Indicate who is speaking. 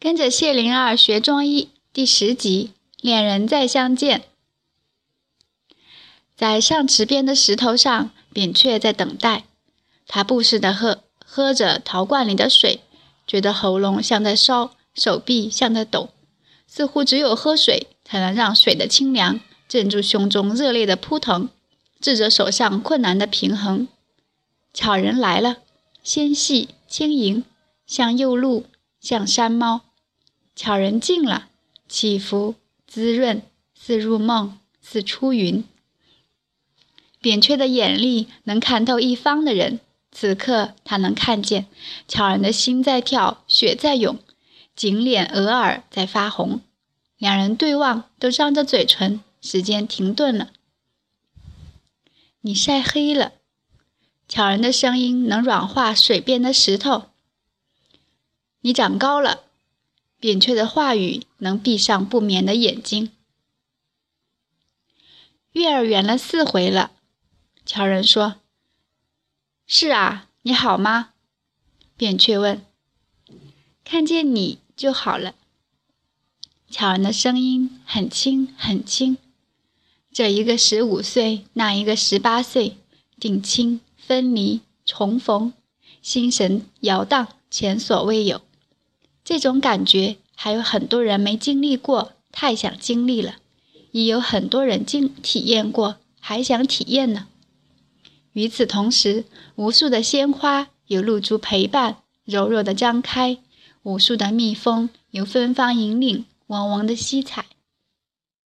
Speaker 1: 跟着谢灵儿学中医第十集，恋人再相见。在上池边的石头上，扁鹊在等待。他不时地喝喝着陶罐里的水，觉得喉咙像在烧，手臂像在抖，似乎只有喝水才能让水的清凉镇住胸中热烈的扑腾，治着手上困难的平衡。巧人来了，纤细轻盈，像幼鹿，像山猫。巧人静了，起伏滋润，似入梦，似出云。扁鹊的眼力能看透一方的人，此刻他能看见巧人的心在跳，血在涌，颈脸额耳在发红。两人对望，都张着嘴唇，时间停顿了。你晒黑了，巧人的声音能软化水边的石头。你长高了。扁鹊的话语能闭上不眠的眼睛。月儿圆了四回了，乔人说：“是啊，你好吗？”扁鹊问：“看见你就好了。”乔人的声音很轻很轻，这一个十五岁，那一个十八岁，定亲、分离、重逢，心神摇荡，前所未有。这种感觉还有很多人没经历过，太想经历了；也有很多人经体验过，还想体验呢。与此同时，无数的鲜花有露珠陪伴，柔弱的张开；无数的蜜蜂有芬芳引领，嗡嗡的吸采。